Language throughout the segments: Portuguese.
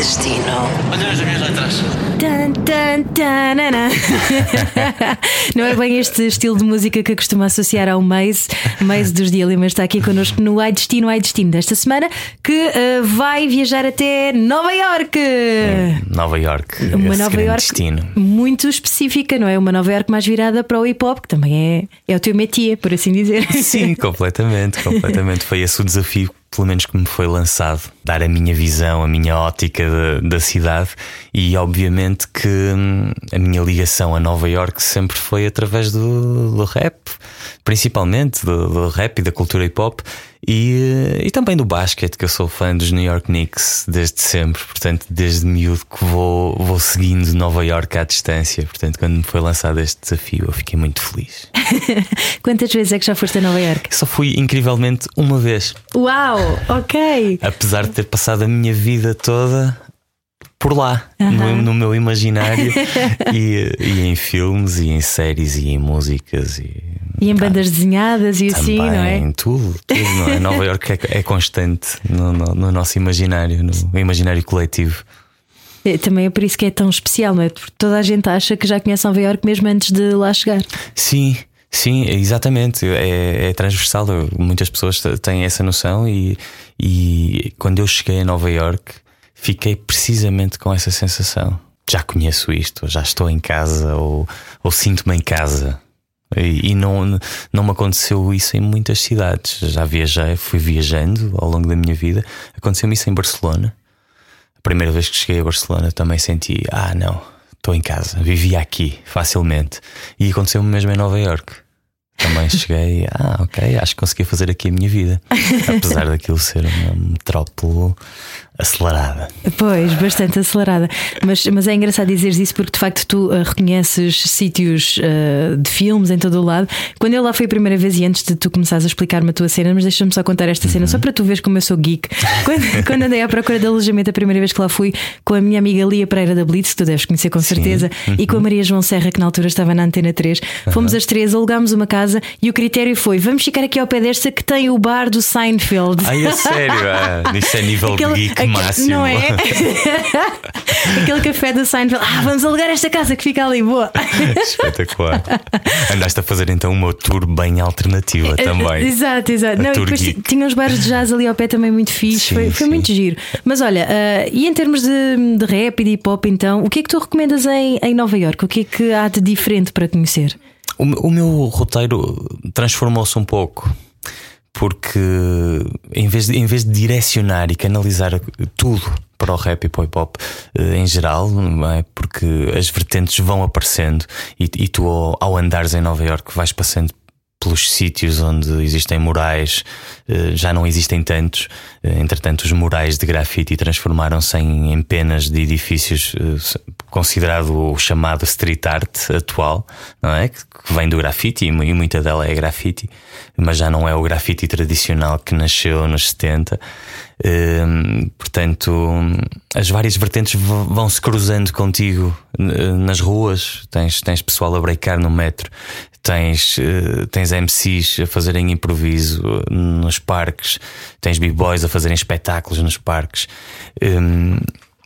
Destino. Olha as minhas letras. Tan, tan, tanana. Não é bem este estilo de música que eu costumo associar ao Maze, Maze dos Dilemas está aqui connosco no Ai Destino, Ai Destino desta semana, que eh, vai viajar até Nova York. Nova York. Uma esse Nova York destino. muito específica, não é? Uma Nova York mais virada para o hip hop, que também é, é o teu métier, por assim dizer. Sim, completamente, completamente. Foi esse o desafio, pelo menos que me foi lançado, dar a minha visão, a minha ótica da, da cidade e obviamente que hum, a minha ligação a Nova York sempre foi através do, do rap, principalmente do, do rap e da cultura hip hop e, eh, e também do basquete, que eu sou fã dos New York Knicks desde sempre, portanto, desde miúdo que vou, vou seguindo Nova York à distância. Portanto, quando me foi lançado este desafio, eu fiquei muito feliz. Quantas vezes é que já foste a Nova York? Só fui incrivelmente uma vez. Uau, ok. apesar de ter passado a minha vida toda por lá, no, no meu imaginário, e, e em filmes, e em séries, e em músicas, e, E em bandas desenhadas e assim, não é? em tudo, tudo não é? Nova York é, é constante no, no- no nosso imaginário, no imaginário coletivo. É, Também é por isso que é tão especial, não é? Porque toda a gente acha que já conhece Nova York mesmo antes de lá chegar. Sim, sim, exatamente. É, é transversal. Muitas pessoas têm essa noção e, e quando eu cheguei a Nova York fiquei precisamente com essa sensação. Já conheço isto, já estou em casa ou, ou sinto-me em casa. E, e não, não me aconteceu isso em muitas cidades. Já viajei, fui viajando ao longo da minha vida. Aconteceu-me isso em Barcelona. A primeira vez que cheguei a Barcelona também senti, ah, não, estou em casa, vivia aqui facilmente. E aconteceu-me mesmo em Nova York. Também cheguei, ah, ok, acho que consegui fazer aqui a minha vida. Apesar daquilo ser uma metrópole acelerada. Pois, bastante acelerada. Mas, mas é engraçado dizeres isso porque de facto tu ah, reconheces sítios ah, de filmes em todo o lado. Quando eu lá fui a primeira vez e antes de tu começares a explicar-me a tua cena, mas deixa-me só contar esta cena, só para tu veres como eu sou geek. Quando, quando andei à procura de alojamento a primeira vez que lá fui, com a minha amiga Lia Pereira da Blitz, que tu deves conhecer com certeza, e com a Maria João Serra, que na altura estava na Antena 3, fomos as três, alugámos uma casa e o critério foi: vamos ficar aqui ao pé desta que tem o bar do Seinfeld. Ai, a sério, ah, isso é nível Aquele- geek máximo. Não é? Aquele café do Seinfeld. Ah, vamos alugar esta casa que fica ali, boa. Espetacular. Andaste a fazer então uma tour bem alternativa também. Exato, exato. A Não, e depois geek. tinha uns bares de jazz ali ao pé também muito fixe. Sim, foi foi sim. muito giro. Mas olha, ah, e em termos de, de rap e de hip hop, então, o que é que tu recomendas em, em Nova York? O que é que há de diferente para conhecer? O, o meu roteiro transformou-se um pouco. Porque em vez, de, em vez de direcionar e canalizar tudo para o rap e para o hip hop eh, em geral, é? porque as vertentes vão aparecendo e, e tu, ao, ao andares em Nova York, vais passando pelos sítios onde existem murais, eh, já não existem tantos. Eh, Entretanto, os murais de grafite transformaram-se em, penas de edifícios, considerado o chamado street art atual, não é? Que, vem do grafite e, mu- muita dela é grafite, mas já não é o grafite tradicional que nasceu nos 70. Hum, portanto, as várias vertentes vão se cruzando contigo nas ruas. Tens, tens pessoal a breakar no metro, tens, eh, tens MCs a fazerem improviso eh, nos parques, tens b-boys a fazerem espetáculos nos parques. Hum,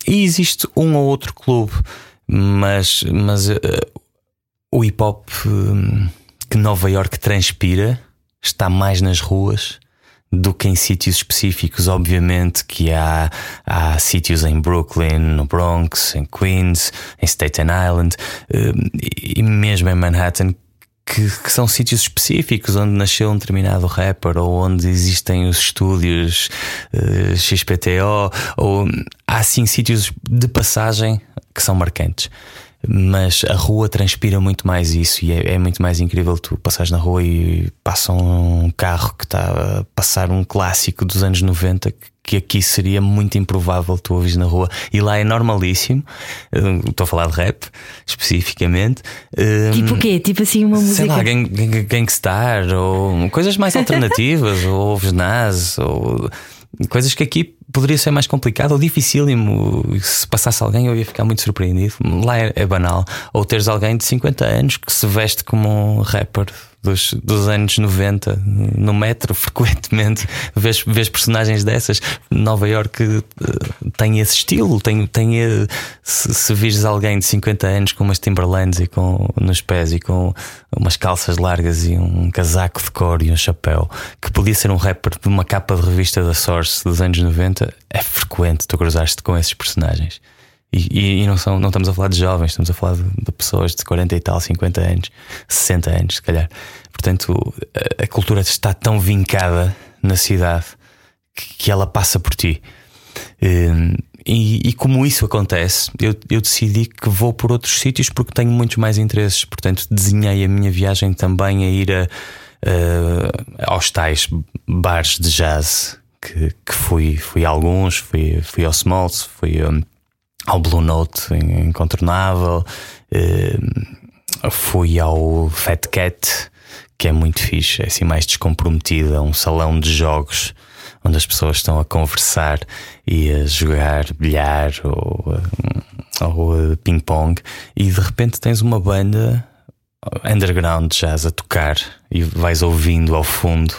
e existe um ou outro clube, mas, mas eh, o hip hop hum, que Nova York transpira está mais nas ruas do que em sítios específicos. Obviamente que há, há sítios em Brooklyn, no Bronx, em Queens, em Staten Island hum, e mesmo em Manhattan. Que, que são sítios específicos onde nasceu um determinado rapper ou onde existem os estúdios eh, XPTO ou há sim sítios de passagem que são marcantes. Mas a rua transpira muito mais isso e é, é muito mais incrível tu passares na rua e passa um carro que está a passar um clássico dos anos 90 que- que aqui seria muito improvável tu ouvires na rua e lá é normalíssimo Uh, estou a falar de rap especificamente Um, Tipo o quê? Tipo assim, uma música. Sei lá, Gang- Gang- Gangstar ou coisas mais alternativas, ou ouves Nas, ou coisas que aqui poderia ser mais complicado ou dificílimo. Se passasse alguém, eu ia ficar muito surpreendido. Lá é, é banal. Ou teres alguém de 50 anos que se veste como um rapper dos, dos anos 90 no metro, frequentemente vês, vês personagens dessas. Nova York uh, tem esse estilo, tem, tem uh, se, se vires alguém de 50 anos com umas Timberlands e com, nos pés e com umas calças largas e um casaco de cor e um chapéu, que podia ser um rapper de uma capa de revista da Source dos anos 90, é frequente tu cruzaste com esses personagens. E, e, não, são, não estamos a falar de jovens, estamos a falar de, de, pessoas de 40 e tal, 50 anos, 60 anos, se calhar. Portanto, a, a cultura está tão vincada na cidade que, que ela passa por ti. Um, e, e, como isso acontece, eu, eu, decidi que vou por outros sítios porque tenho muitos mais interesses. Portanto, desenhei a minha viagem também a ir a, a, aos tais bares de jazz que, que fui, fui a alguns, fui, fui ao Smalls, fui. Um, ao Blue Note incontornável, uh, fui ao Fat Cat, que é muito fixe, é assim mais descomprometida, um salão de jogos onde as pessoas estão a conversar e a jogar bilhar ou, eh, ou ping-pong, e de repente tens uma banda underground jazz a tocar e vais ouvindo ao fundo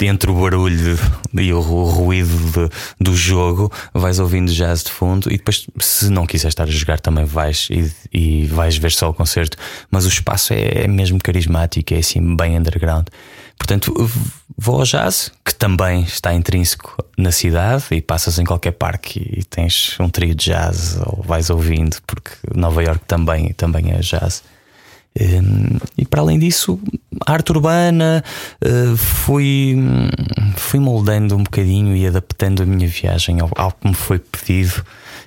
entre o barulho e o ruído de, do jogo, vais ouvindo jazz de fundo e depois, se não quiseres estar a jogar, também vais e, e vais ver só o concerto. Mas o espaço é, é, mesmo carismático, é assim bem underground. Portanto, vou ao jazz, que também está intrínseco na cidade, e passas em qualquer parque e tens um trio de jazz, ou vais ouvindo, porque Nova York também, também é jazz. Hum, e para além disso, arte urbana, uh, fui, fui moldando um bocadinho e adaptando a minha viagem ao, que me foi pedido,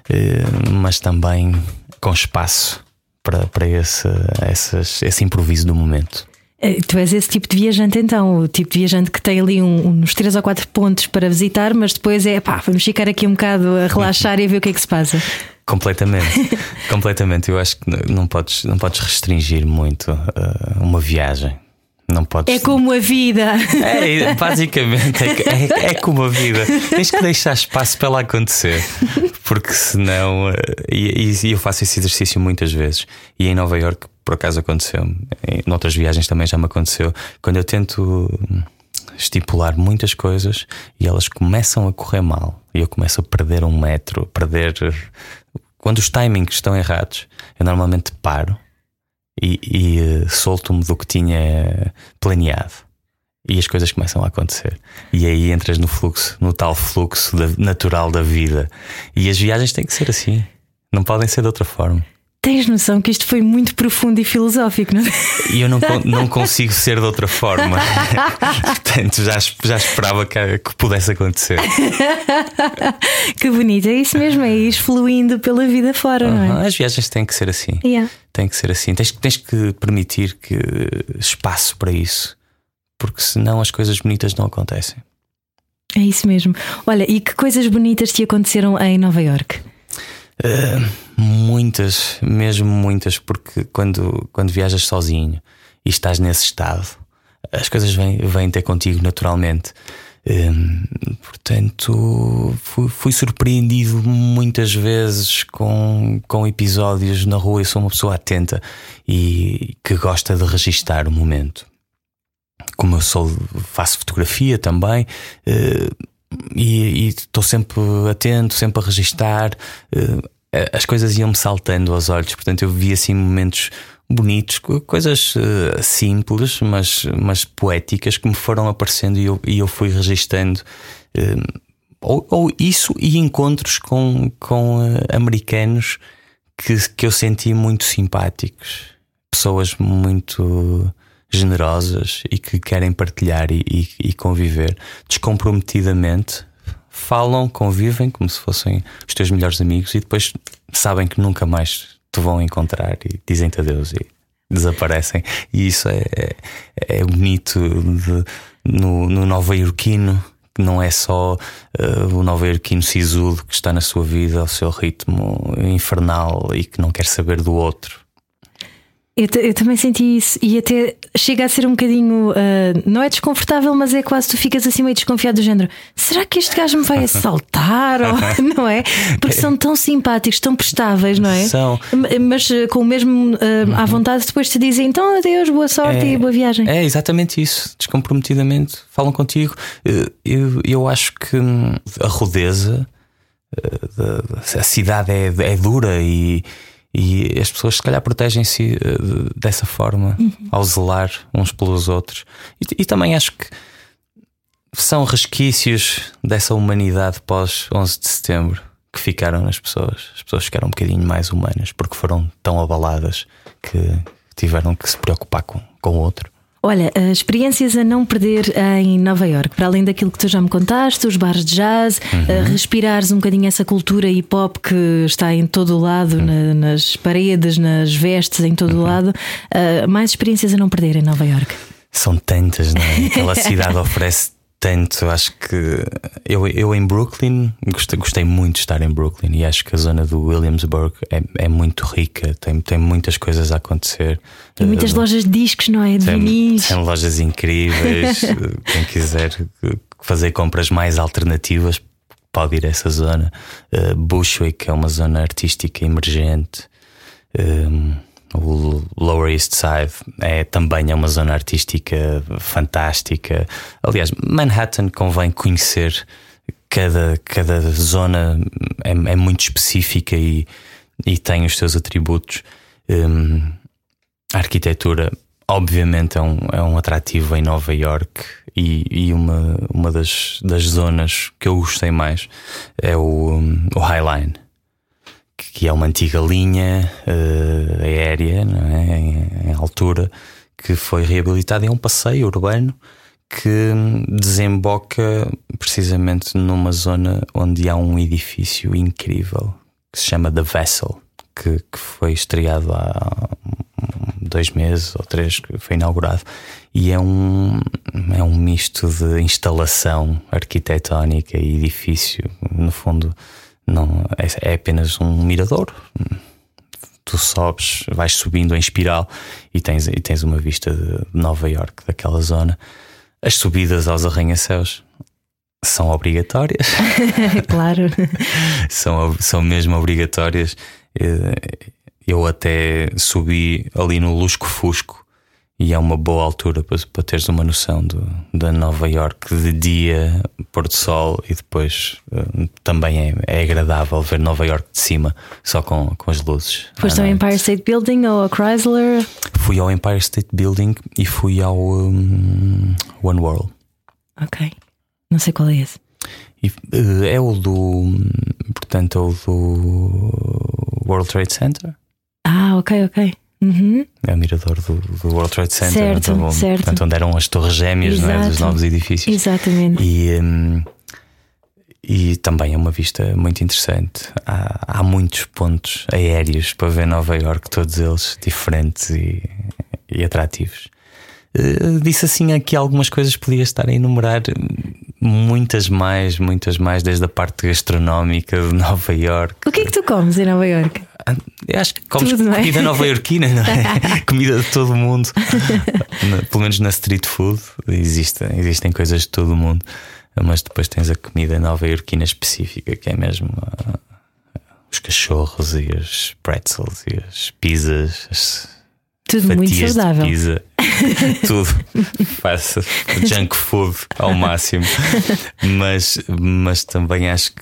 uh, mas também com espaço para, para esse, essas, esse improviso do momento. Eh, tu és esse tipo de viajante, então, o tipo de viajante que tem ali um, uns três ou quatro pontos para visitar, mas depois é pá, vamos ficar aqui um bocado a relaxar e a ver o que é que se passa. Completamente, completamente. Eu acho que não podes, não podes restringir muito uh, uma viagem. Não podes... É como a vida. É, basicamente, é, é, é, como a vida. Tens que deixar espaço para ela acontecer. Porque senão. Uh, e, e, eu faço esse exercício muitas vezes. E em Nova York, por acaso, aconteceu. Em outras viagens também já me aconteceu. Quando eu tento estipular muitas coisas e elas começam a correr mal. E eu começo a perder um metro, a perder quando os timings estão errados, eu normalmente paro e, e uh, solto-me do que tinha planeado. E as coisas começam a acontecer. E aí entras no fluxo, no tal fluxo natural da vida. E as viagens têm que ser assim. Não podem ser de outra forma. Tens noção que isto foi muito profundo e filosófico, não é? E eu não, não consigo ser de outra forma. Portanto, já, já esperava que, que pudesse acontecer. que bonito, é isso mesmo, é ir fluindo pela vida fora, uhum. não é? As viagens têm que ser assim. Yeah. Tem que ser assim. Tens, tens que permitir que espaço para isso, porque senão as coisas bonitas não acontecem. É isso mesmo. Olha, e que coisas bonitas te aconteceram em Nova York? Uh, muitas, mesmo muitas, porque quando, quando viajas sozinho e estás nesse estado, as coisas vêm, vêm ter contigo naturalmente. Uh, portanto, fui, fui, surpreendido muitas vezes com, com episódios na rua. Eu sou uma pessoa atenta e que gosta de registar o momento. Como eu sou, faço fotografia também. Uh, e estou sempre atento, sempre a registar. Uh, as coisas iam-me saltando aos olhos, portanto eu vi assim momentos bonitos, coisas uh, simples, mas, mas poéticas que me foram aparecendo e eu, e eu fui registando. Uh, ou, ou, isso e encontros com, com americanos que, que eu senti muito simpáticos, pessoas muito generosas e que querem partilhar e, e, e conviver descomprometidamente. Falam, convivem como se fossem os teus melhores amigos e depois sabem que nunca mais te vão encontrar e dizem-te adeus e desaparecem. E isso é, é, é bonito de, no, no Nova Iorquino que não é só uh, o nova iorquino sisudo que está na sua vida ao seu ritmo infernal e que não quer saber do outro. Eu, eu, também senti isso e até chega a ser um bocadinho, uh, não é desconfortável, mas é quase tu ficas assim meio desconfiado do género. Será que este gajo me vai assaltar? Ou, não é? Porque são tão simpáticos, tão prestáveis, não é? São. Mas uh, com o mesmo uh, à vontade, depois te dizem então adeus, boa sorte é, e boa viagem. É exatamente isso, descomprometidamente falam contigo. Eu, eu acho que hum, a rudeza, a cidade é, é dura e e as pessoas, se calhar, protegem-se eh, dessa forma, uhum. ao zelar uns pelos outros. E, e, também acho que são resquícios dessa humanidade pós 11 de setembro que ficaram nas pessoas. As pessoas ficaram um bocadinho mais humanas porque foram tão abaladas que tiveram que se preocupar com, com o outro. Olha, experiências a não perder em Nova York, para além daquilo que tu já me contaste, os bares de jazz, uhum. respirares um bocadinho essa cultura hip hop que está em todo o lado, uhum. na, nas paredes, nas vestes, em todo o uhum. lado. Uh, mais experiências a não perder em Nova York. São tantas, não é? Aquela cidade oferece tanto. Acho que eu, eu em Brooklyn gostei, gostei muito de estar em Brooklyn e acho que a zona do Williamsburg é, é muito rica, tem, tem muitas coisas a acontecer. Tem muitas uh, lojas de discos, não é? De tem, vinis. Tem lojas incríveis. Quem quiser fazer compras mais alternativas pode ir a essa zona. Uh, Bushwick é uma zona artística emergente. Um, o Lower East Side é também é uma zona artística fantástica. Aliás, Manhattan convém conhecer cada, cada zona é, é muito específica e, e tem os seus atributos. Um, a arquitetura, obviamente, é um, é um atrativo em Nova York e, e uma, uma das, das zonas que eu gostei mais é o, o High Line que é uma antiga linha uh, aérea é? em, em, altura que foi reabilitada. É um passeio urbano que desemboca precisamente numa zona onde há um edifício incrível que se chama The Vessel, que, que foi estreado há dois meses ou três que foi inaugurado e é um é um misto de instalação arquitetónica e edifício no fundo não, é, é apenas um mirador. Tu sobes, vais subindo em espiral e tens, e tens uma vista de Nova York, daquela zona. As subidas aos arranha-céus são obrigatórias. claro. são, são mesmo obrigatórias. Eu até subi ali no Lusco Fusco e é uma boa altura para, para teres uma noção do, da Nova York de dia, pôr do sol e depois uh, também é, é, agradável ver Nova York de cima, só com, com as luzes. Foste ao Empire State Building ou ao Chrysler? Fui ao Empire State Building e fui ao um, One World. Ok, não sei qual é esse. E, uh, é o do, portanto, é o do World Trade Center. Ah, ok, ok. Uhum. É o mirador do, do, World Trade Center, certo, então, certo. Portanto, onde eram as torres gêmeas não é, dos novos edifícios. Exatamente. E, um, e também é uma vista muito interessante. Há, há muitos pontos aéreos para ver Nova York, todos eles diferentes e, e atrativos. Uh, disse assim aqui algumas coisas, podia estar a enumerar muitas mais, muitas mais, desde a parte gastronómica de Nova York. O que é que tu comes em Nova York? Eu acho que comes Tudo, é? comida é? nova-iorquina, não é? comida de todo o mundo. Pelo menos na street food existem, existem coisas de todo o mundo, mas depois tens a comida nova-iorquina específica, que é mesmo uh, os cachorros e as pretzels e as pizzas. As tudo muito saudável. pizza, tudo. Faça junk food ao máximo. Mas, mas também acho que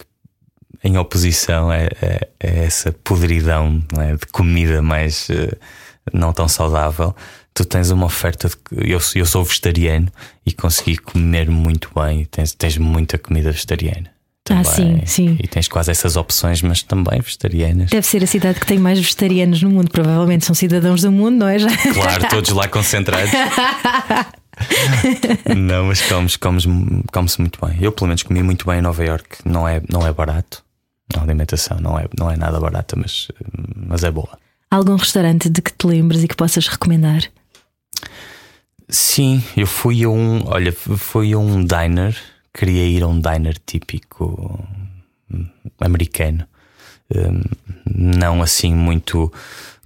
em oposição é, é, é essa podridão é? de comida mais uh, não tão saudável. Tu tens uma oferta de. Eu, eu sou vegetariano e consegui comer muito bem. Tens, tens muita comida vegetariana. Também. Ah, sim, sim. E tens quase essas opções, mas também vegetarianas. Deve ser a cidade que tem mais vegetarianos no mundo. Provavelmente são cidadãos do mundo, não é? Já? Claro, todos lá concentrados. não, mas comes, comes, come-se muito bem. Eu, pelo menos, comi muito bem em Nova York. Não é, não é barato. A alimentação não é, não é nada barata, mas, mas é boa. Algum restaurante de que te lembres e que possas recomendar? Sim, eu fui a um. Olha, fui a um diner queria ir a um diner típico americano, hum, não assim muito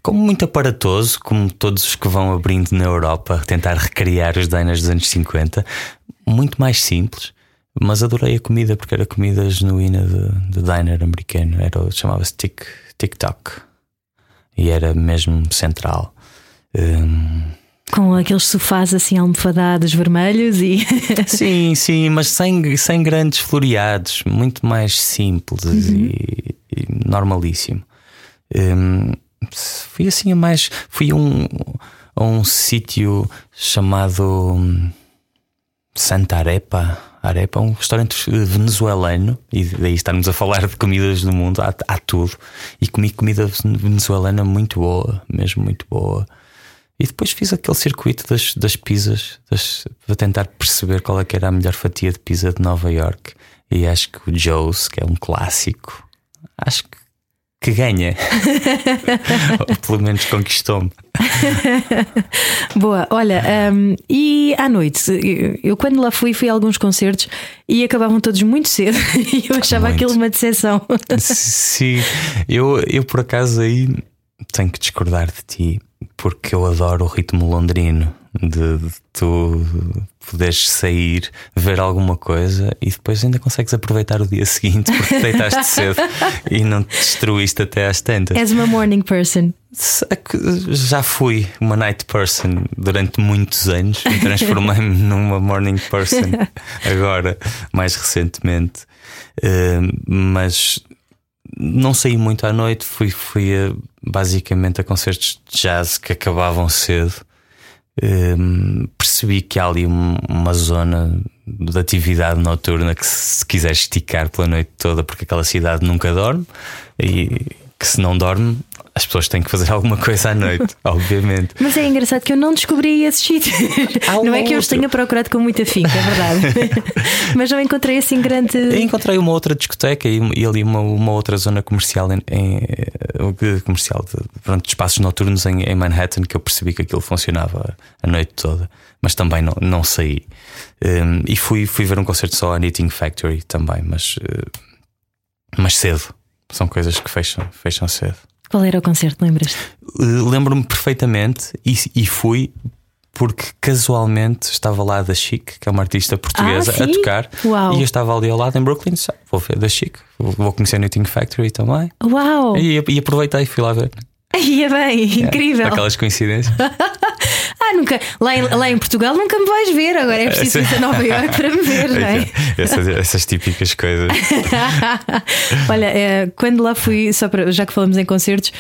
como muito aparatoso, como todos os que vão abrindo na Europa, tentar recriar os diners dos anos 50, muito mais simples. Mas adorei a comida porque era comida genuína de, de diner americano. Era, chamava-se Tic, TikTok e era mesmo central. Um, com aqueles sofás assim almofadados vermelhos e. sim, sim, mas sem, sem grandes floreados, muito mais simples uhum. e, e, normalíssimo. Um, fui assim a mais. Fui a um, a um sítio chamado Santa Arepa. Arepa, um restaurante venezuelano, e daí estarmos a falar de comidas do mundo, há, há tudo. E comi comida venezuelana muito boa, mesmo muito boa. E depois fiz aquele circuito das, das pizzas das, para tentar perceber qual é que era a melhor fatia de pizza de Nova York. E acho que o Joe's, que é um clássico, acho que que ganha. Ou pelo menos conquistou-me. Boa, olha, um, e à noite, eu, eu, quando lá fui, fui a alguns concertos e acabavam todos muito cedo e eu achava muito. aquilo uma decepção. Sim, eu, eu por acaso aí tenho que discordar de ti, porque eu adoro o ritmo londrino de, de tu poderes sair, ver alguma coisa e depois ainda consegues aproveitar o dia seguinte porque deitaste cedo e não te destruíste até às tantas. És uma morning person. Já fui uma night person durante muitos anos e transformei-me numa morning person agora, mais recentemente. Uh, mas não saí muito à noite, fui, fui a, basicamente a concertos de jazz que acabavam cedo. Um, percebi que há ali uma zona de atividade noturna que se quiser esticar pela noite toda, porque aquela cidade nunca dorme e que se não dorme as pessoas têm que fazer alguma coisa à noite, obviamente. Mas é engraçado que eu não descobri esses sítios. Não é que eu os tenha procurado com muita finca, é verdade. Mas não encontrei assim grande. Eu encontrei uma outra discoteca e, e ali uma, uma, outra zona comercial em, em eh, comercial de, pronto, de espaços noturnos em, em, Manhattan que eu percebi que aquilo funcionava a noite toda. Mas também não, não saí. Um, e fui, fui ver um concerto só a Knitting Factory também, mas, uh, mas cedo. São coisas que fecham, fecham cedo. Qual era o concerto, lembras-te? Uh, Lembro-me perfeitamente e, e fui porque casualmente estava lá da Chic, que é uma artista portuguesa, ah, a tocar. Uau. E eu estava ali ao lado em Brooklyn, vou ver da Chic, vou conhecer a Knitting Factory também. Uau! E, e aproveitei e fui lá ver. Ia bem, incrível. Aquelas coincidências. ah, nunca. Lá em, lá em Portugal nunca me vais ver, agora é preciso ir a Nova York para me ver, não é? Essas, essas típicas coisas. Olha, é, quando lá fui, só para, já que falamos em concertos,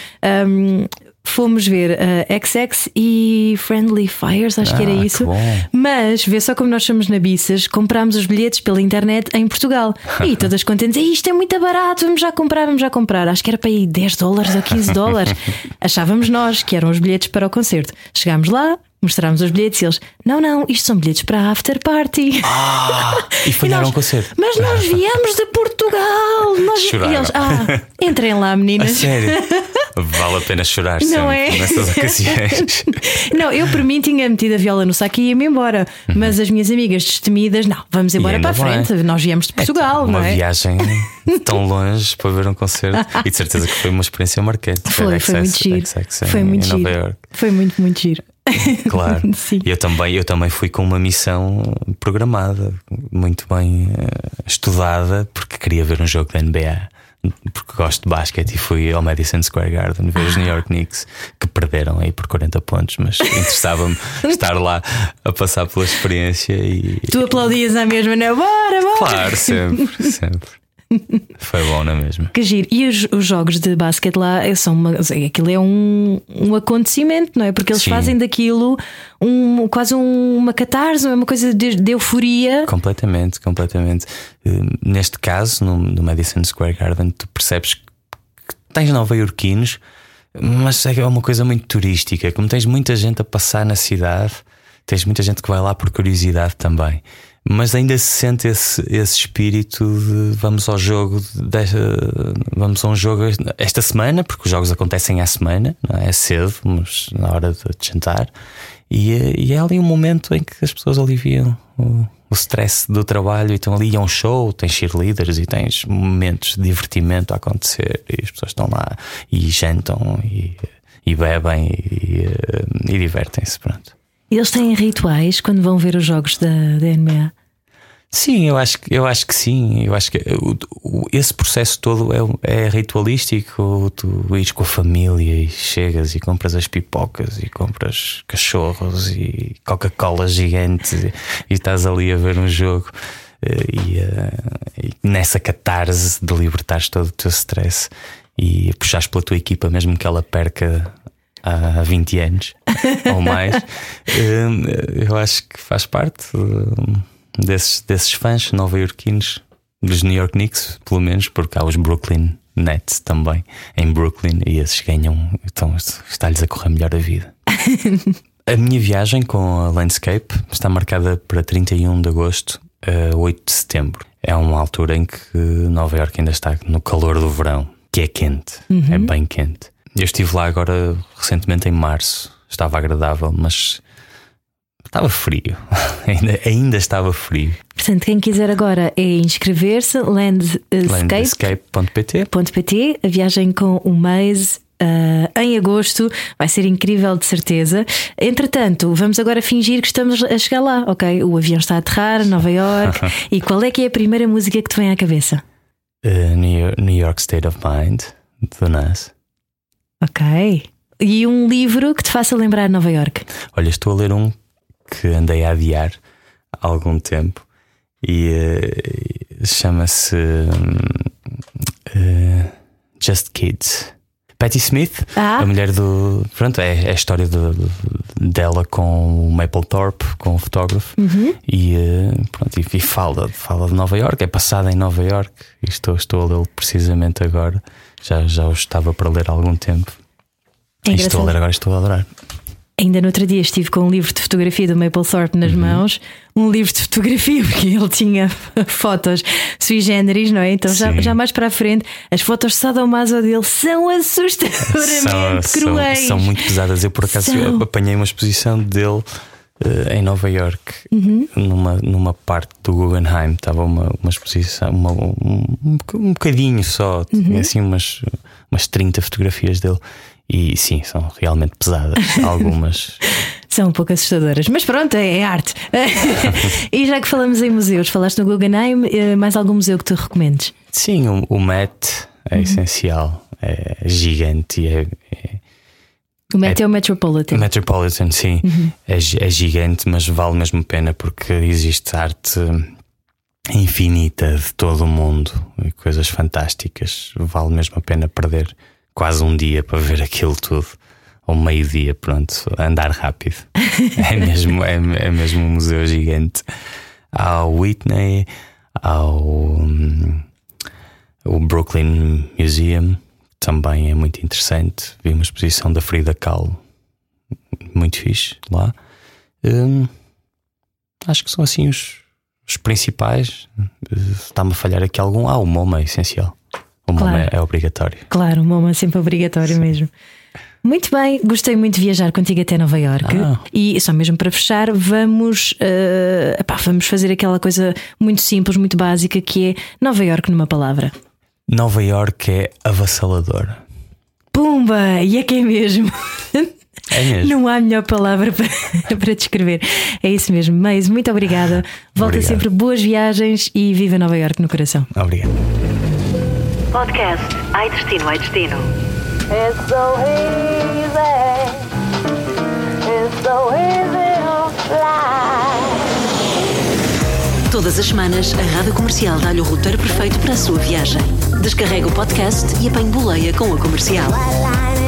um, fomos ver uh, eh, XX e Friendly Fires, acho ah, que era isso. Que Mas vê só como nós somos nabissas, comprámos os bilhetes pela internet em Portugal. E todas contentes, isto é muito barato, vamos já comprar, vamos já comprar. Acho que era para ir 10 dólares ou 15 dólares. Achávamos nós que eram os bilhetes para o concerto. Chegámos lá, Mostrámos os bilhetes e eles, não, não, isto são bilhetes para a after party. Ah, e falharam o concerto. Mas nós viemos de Portugal. Nós... Choraram. E eles, ah, entrem lá, meninas. A sério? Vale a pena chorar não sempre é? nessas ocasiões. não, eu por mim tinha metido a viola no saco e ia-me embora. Uhum. Mas as minhas amigas destemidas, não, vamos embora para a frente. Nós viemos de Portugal, é, não é? Uma viagem tão longe para ver um concerto. E de certeza que foi uma experiência marcante. Foi, foi muito giro. Foi muito giro. Foi muito, muito giro. Claro. Eu também, eu também fui com uma missão programada, muito bem uh, estudada, porque queria ver um jogo da NBA. Porque gosto de basquete e fui ao Madison Square Garden ver os New York Knicks que perderam aí por 40 pontos, mas interessava-me estar lá a passar pela experiência e. Tu aplaudias à mesma, não é? Bora, bora! Claro, sempre, sempre. Foi bom, não é mesmo? Que giro. E os, os jogos de basquete lá são uma, aquilo é um, um acontecimento, não é? Porque eles Sim. fazem daquilo um, quase um, uma catarse, é uma coisa de, de, euforia. Completamente, completamente. Uh, neste caso, no, no, Madison Square Garden, tu percebes que tens nova-iorquinos, mas é uma coisa muito turística. Como tens muita gente a passar na cidade, tens muita gente que vai lá por curiosidade também mas ainda se sente esse, esse espírito de vamos ao jogo desta, vamos a um jogo esta semana, porque os jogos acontecem à semana, não é? é cedo, mas na hora de, jantar, e, e, é ali um momento em que as pessoas aliviam o, o stress do trabalho e estão ali a um show, tens cheerleaders e tens momentos de divertimento a acontecer, e as pessoas estão lá e jantam e e bebem e, e divertem-se. Pronto. Eles têm rituais quando vão ver os jogos da, da NBA? Sim, eu acho, eu acho que sim. Eu acho que o, o, esse processo todo é, é ritualístico. Tu ires com a família e chegas e compras as pipocas e compras cachorros e Coca-Cola gigante e, e, estás ali a ver um jogo. Eh, e, uh, e nessa catarse de libertares todo o teu stress e puxares pela tua equipa, mesmo que ela perca há 20 anos ou mais, eh, eu acho que faz parte desses, desses fãs nova-iorquinos, dos New York Knicks, pelo menos, porque há os Brooklyn Nets também em Brooklyn e esses ganham, então está-lhes a correr melhor a vida. a minha viagem com a Landscape está marcada para 31 de agosto a 8 de setembro. É uma altura em que Nova York ainda está no calor do verão, que é quente, uhum. é bem quente. Eu estive lá agora recentemente em março, estava agradável, mas Estava frio, ainda, ainda estava frio. Portanto, quem quiser agora é inscrever-se, landscape.pt. Landscape. A viagem com o mês Uh, em agosto vai ser incrível, de certeza. Entretanto, vamos agora fingir que estamos a chegar lá, ok? O avião está a aterrar, Nova York. e qual é que é a primeira música que te vem à cabeça? Uh, New, New York State of Mind, do Nas. Ok. E um livro que te faça lembrar Nova York? Olha, estou a ler um que andei a adiar há algum tempo e uh, chama-se uh, Just Kids. Patti Smith, ah. a mulher do. Pronto, é, é a história de, dela com o Mapplethorpe, com o fotógrafo, uhum. e, uh, pronto, e, e, fala, fala de Nova York, é passada em Nova York, e estou, estou a lê-lo precisamente agora. Já, já o estava para ler há algum tempo. É e estou a ler agora, estou a adorar. Ainda no outro dia estive com um livro de fotografia do Mapplethorpe nas uhum. mãos, um livro de fotografia, porque ele tinha fotos sui generis, não é? Então já, já, mais para a frente, as fotos sadomaso dele são assustadoramente são, cruéis. São, são, muito pesadas. Eu por acaso são... apanhei uma exposição dele uh, em Nova York, uhum. numa, numa parte do Guggenheim. Estava uma, uma exposição, uma, um, um bocadinho só, uhum. tinha assim umas, umas 30 fotografias dele. E sim, são realmente pesadas. Algumas. São um pouco assustadoras, mas pronto, é, é arte. e já que falamos em museus, falaste no Guggenheim, eh, mais algum museu que tu recomendes? Sim, o, o Met é uhum. essencial, é gigante. É, é, o Met é, é, o Metropolitan. Metropolitan, sim. Uhum. É, é gigante, mas vale mesmo a pena porque existe arte infinita de todo o mundo e coisas fantásticas. Vale mesmo a pena perder quase um dia para ver aquilo tudo. Ou meio-dia, pronto, andar rápido. é, mesmo, é, é mesmo um museu gigante. Há o Whitney, há o, um, o Brooklyn Museum, também é muito interessante. Vi uma exposição da Frida Kahlo, muito fixe lá. Um, acho que são assim os, os principais. Está-me a falhar aqui algum. Ah, o MoMA é essencial. O claro. MoMA é, obrigatório. Claro, o MoMA é sempre obrigatório Sim. mesmo. Muito bem, gostei muito de viajar contigo até Nova York. Ah. E só mesmo para fechar, vamos, uh, epá, vamos fazer aquela coisa muito simples, muito básica que é Nova York numa palavra. Nova York é avassalador. Pumba! E é que é mesmo. É mesmo. Não há melhor palavra para, para descrever. É isso mesmo. Mas muito obrigada. Volta Obrigado. sempre boas viagens e viva Nova York no coração. Obrigado. Podcast Ai Destino, Ai Destino. It's so easy. Todas as semanas, a Rádio Comercial dá-lhe o roteiro perfeito para a sua viagem. Descarrega o podcast e apanhe boleia com a comercial. A